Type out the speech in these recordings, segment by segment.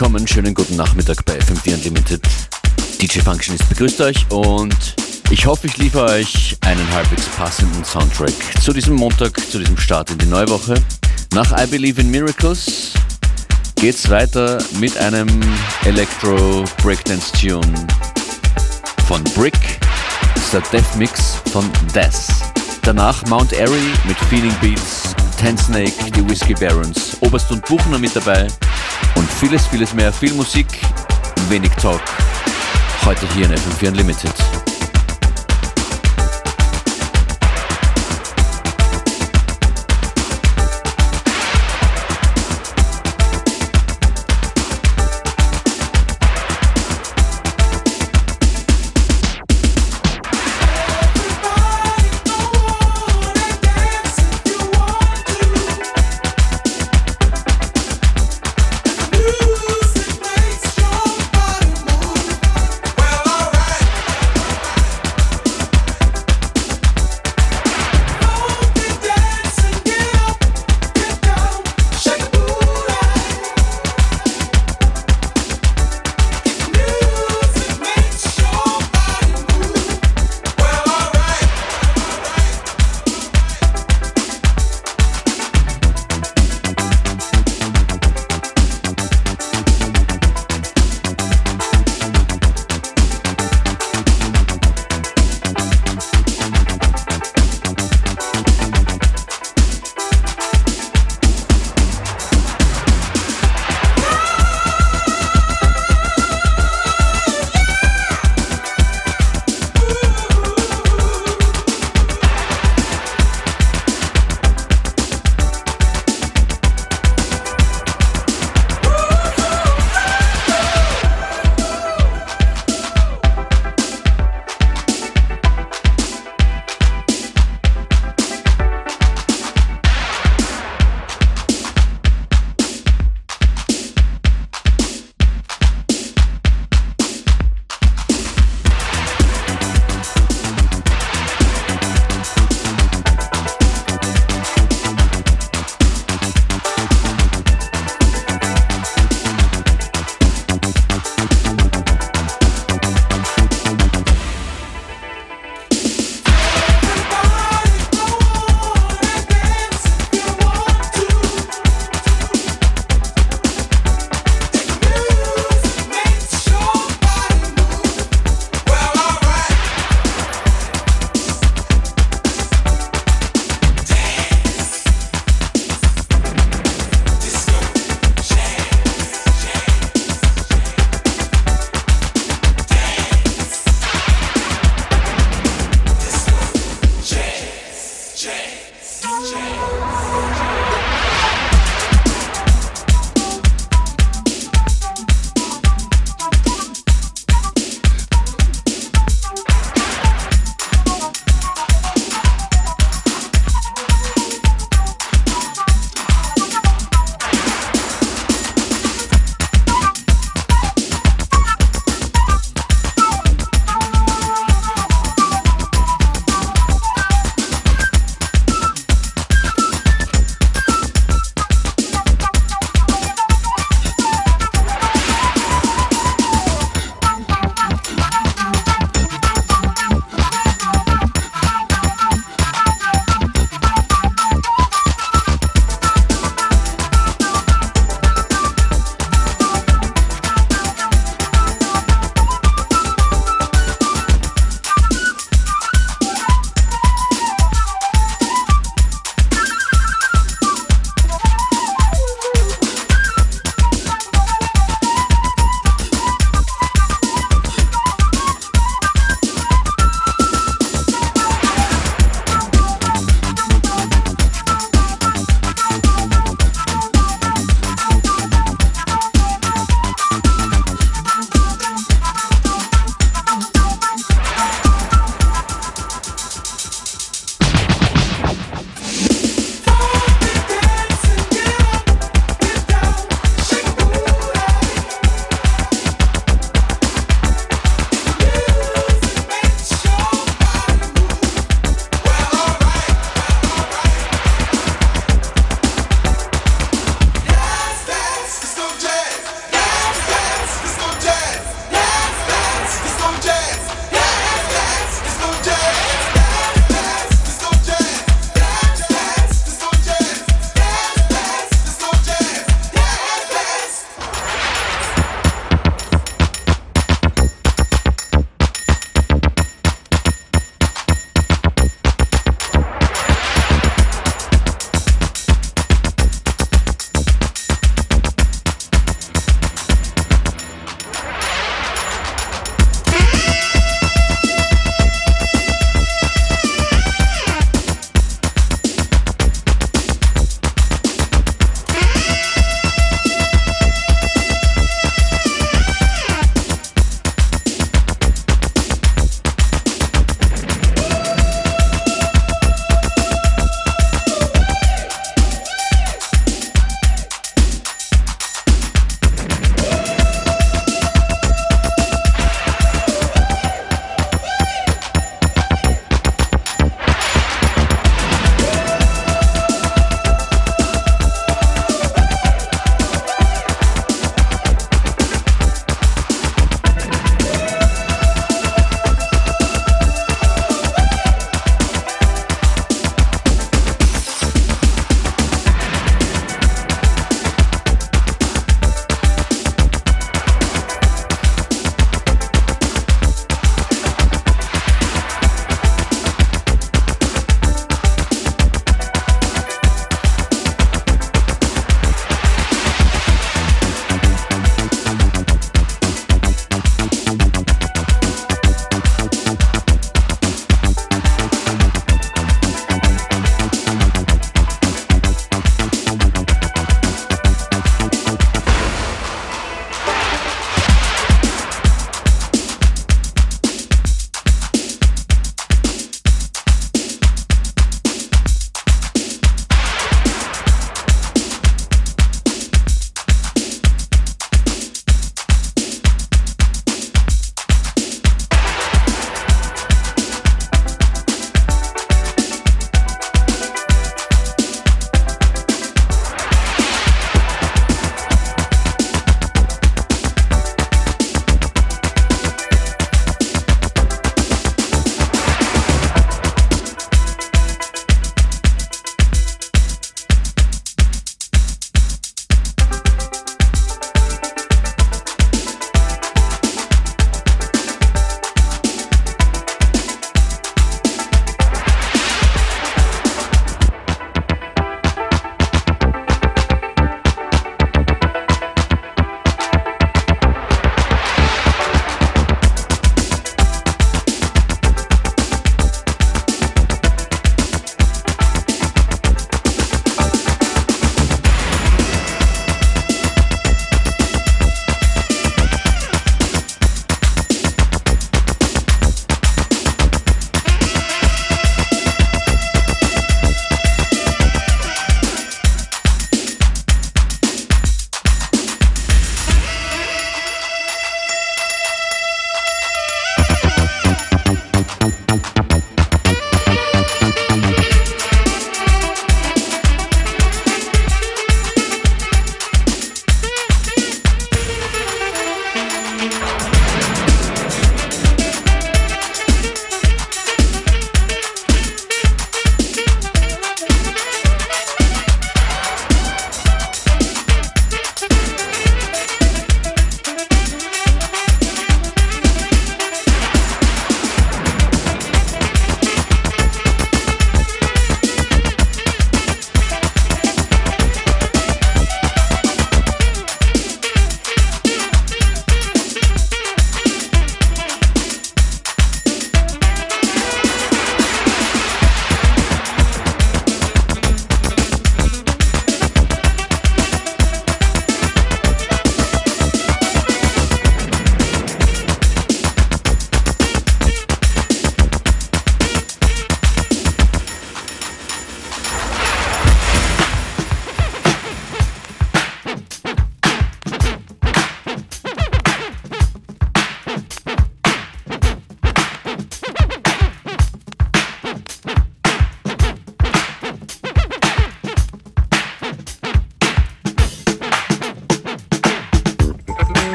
Willkommen, schönen guten Nachmittag bei FM4 Unlimited. DJ Functionist begrüßt euch und ich hoffe, ich liefere euch einen halbwegs passenden Soundtrack zu diesem Montag, zu diesem Start in die neue Woche. Nach I Believe in Miracles geht's weiter mit einem Electro Breakdance Tune von Brick. Der Death Mix von Death. Danach Mount Airy mit Feeling Beats, Ten Snake, die Whiskey Barons, Oberst und Buchner mit dabei und vieles, vieles mehr. Viel Musik, wenig Talk. Heute hier in FM4 Unlimited.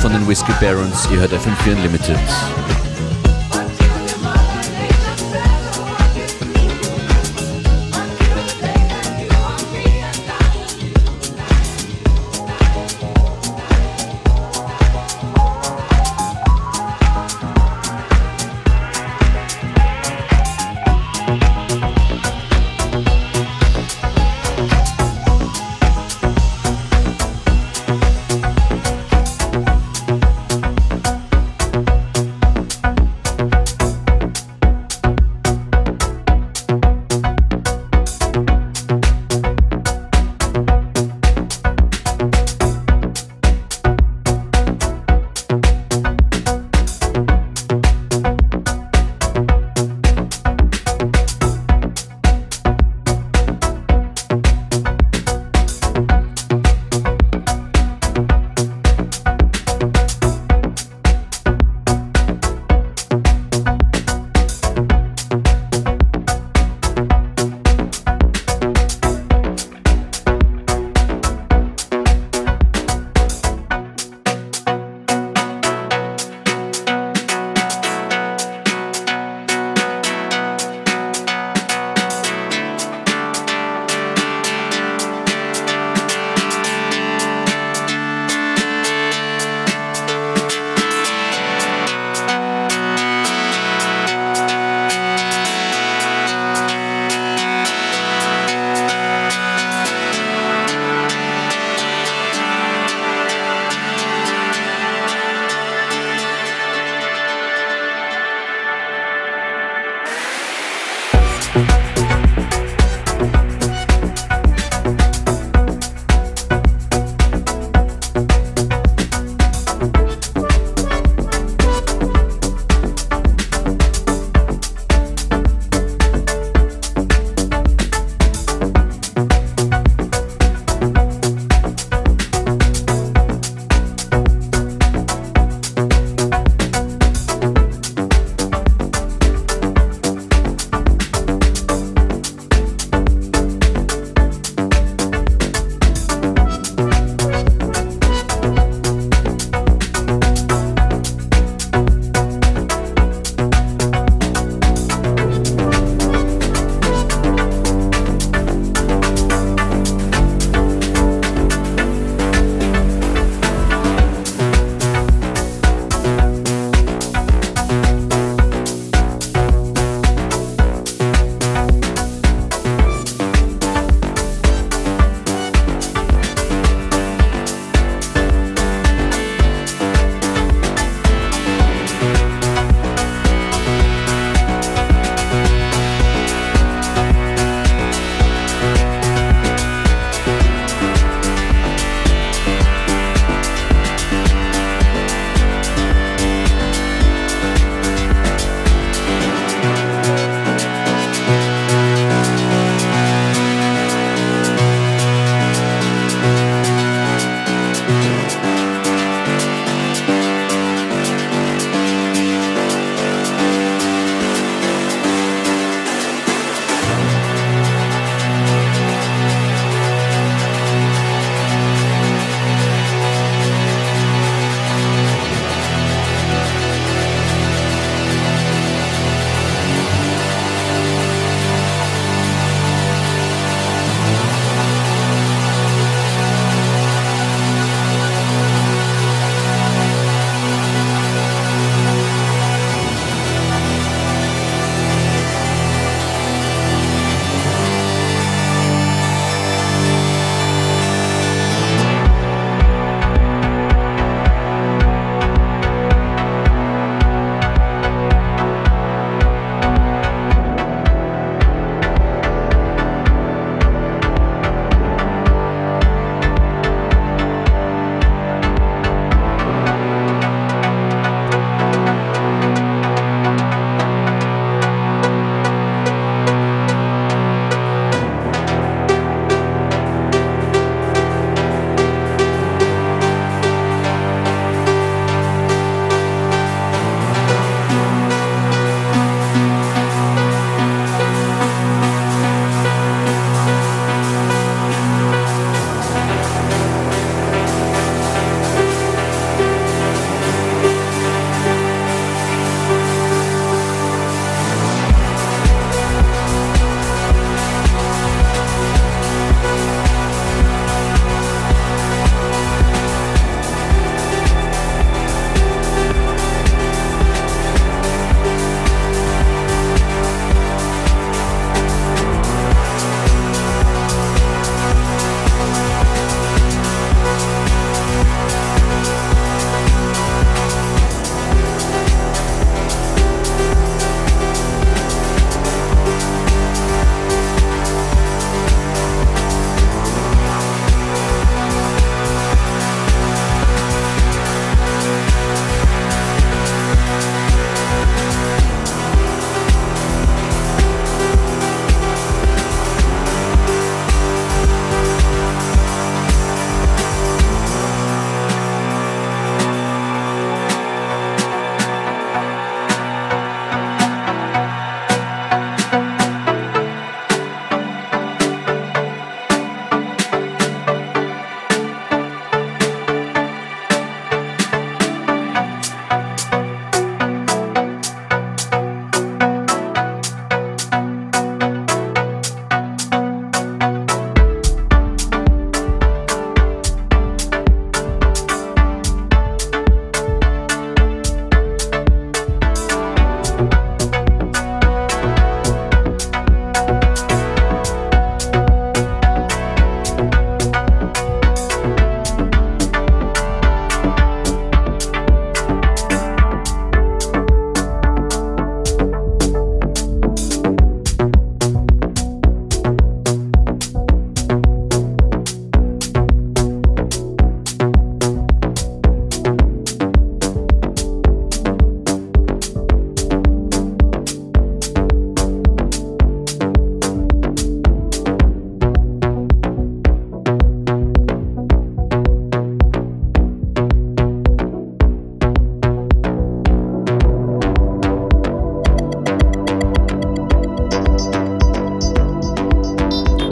Von den Whiskey Barons. Ihr hört FM4 Unlimited.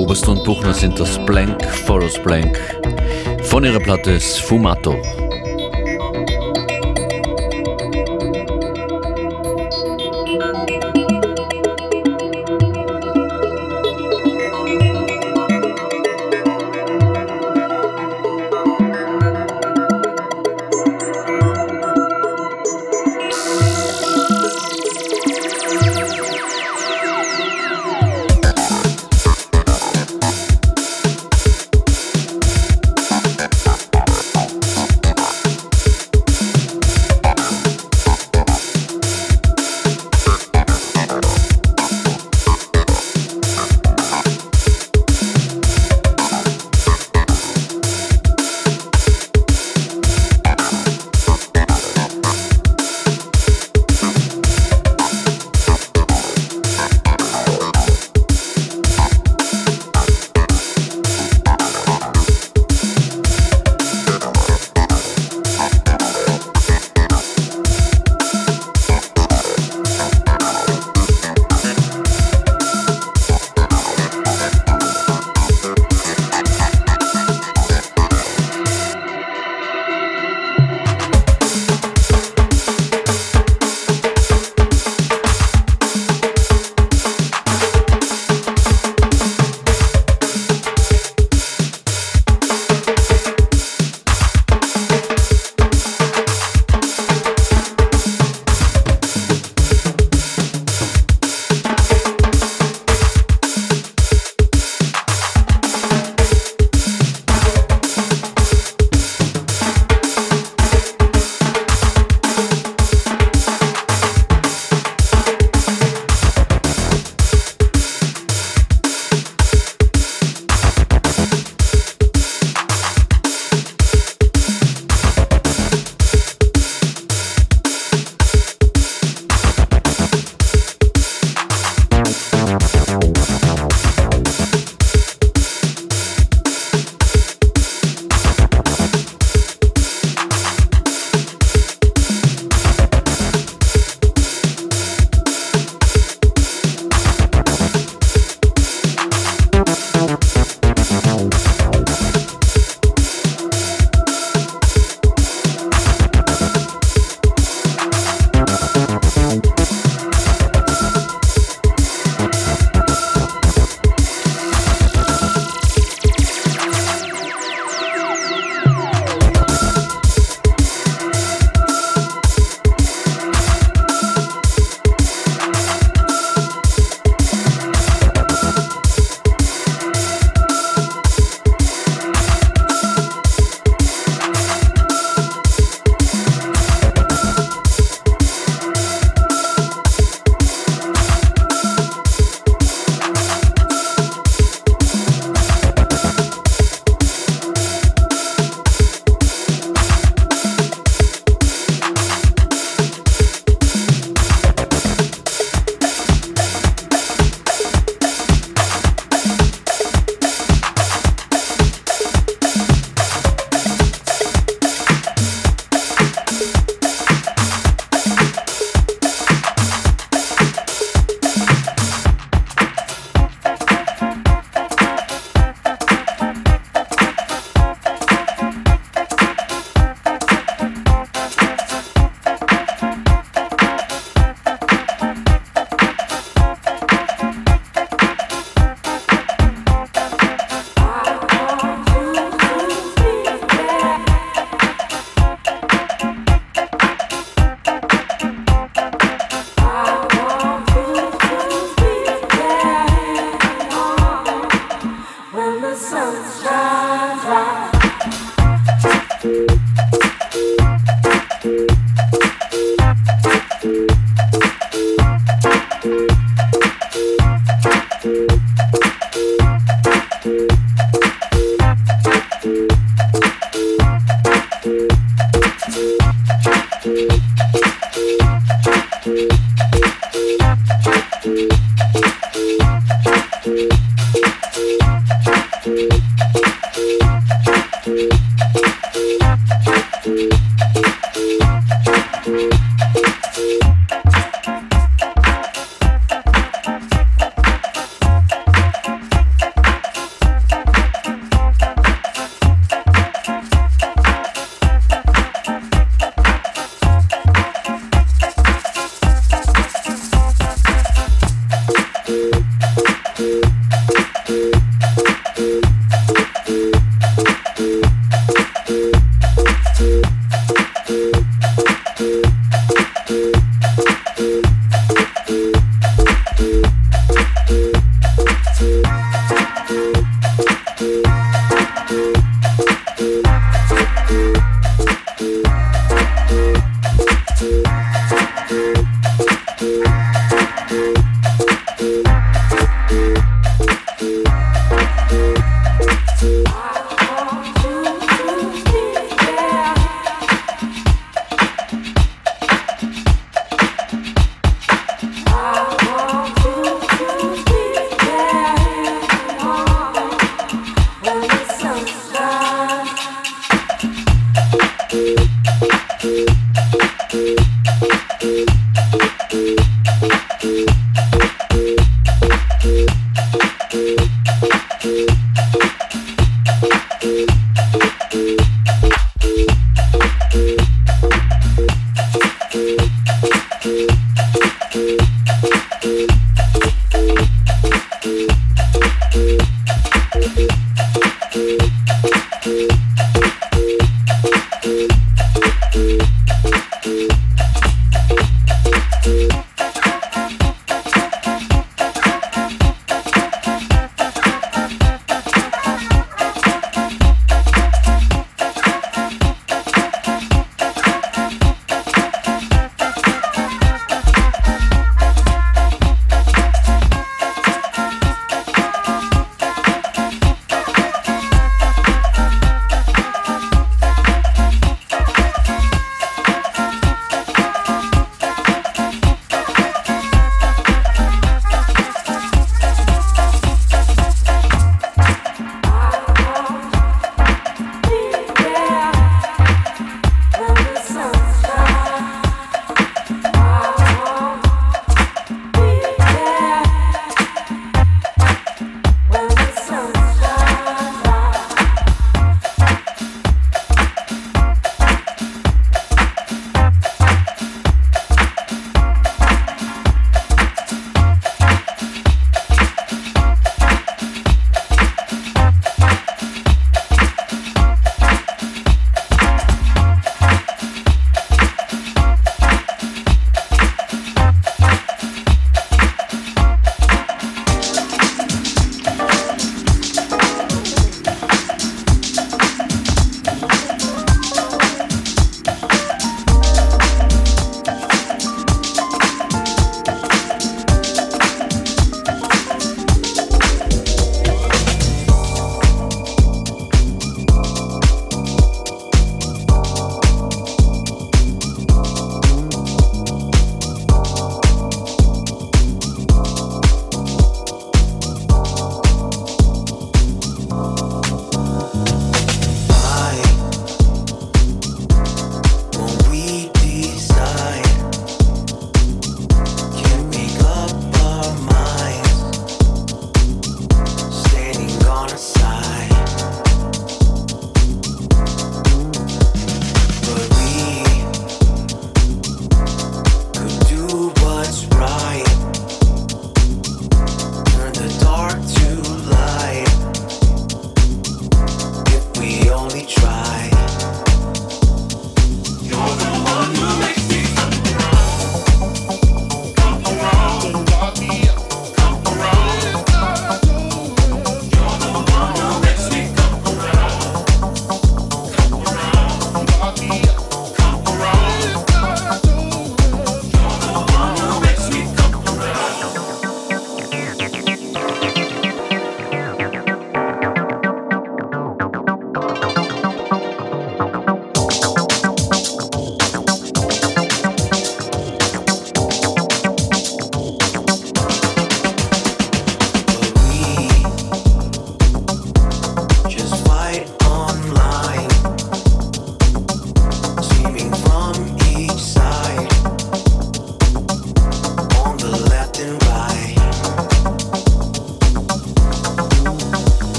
Oberst Buchner sind das Blank Follows Blank von ihrer Platte Sfumato.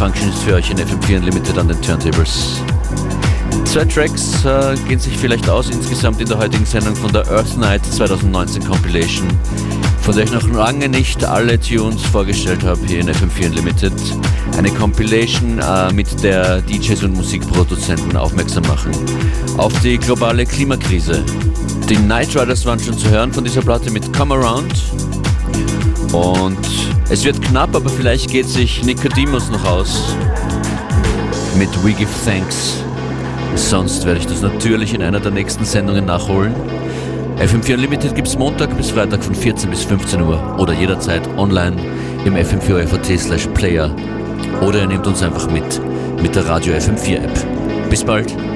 Aufgelegt. DJ Function ist für euch in FM4 Unlimited an den Turntables. Zwei Tracks äh, gehen sich vielleicht aus insgesamt in der heutigen Sendung von der Earth Night 2019 Compilation, von der ich noch lange nicht alle Tunes vorgestellt habe hier in FM4 Unlimited. Eine Compilation, äh, mit der DJs und Musikproduzenten aufmerksam machen auf die globale Klimakrise. Die Night Riders waren schon zu hören von dieser Platte mit Come Around. Und es wird knapp, aber vielleicht geht sich Nicodemus noch aus mit We Give Thanks. Sonst werde ich das natürlich in einer der nächsten Sendungen nachholen. FM4 Unlimited gibt es Montag bis Freitag von 14 bis 15 Uhr oder jederzeit online im FM4 FAT slash Player oder ihr nehmt uns einfach mit mit der Radio FM4 App. Bis bald!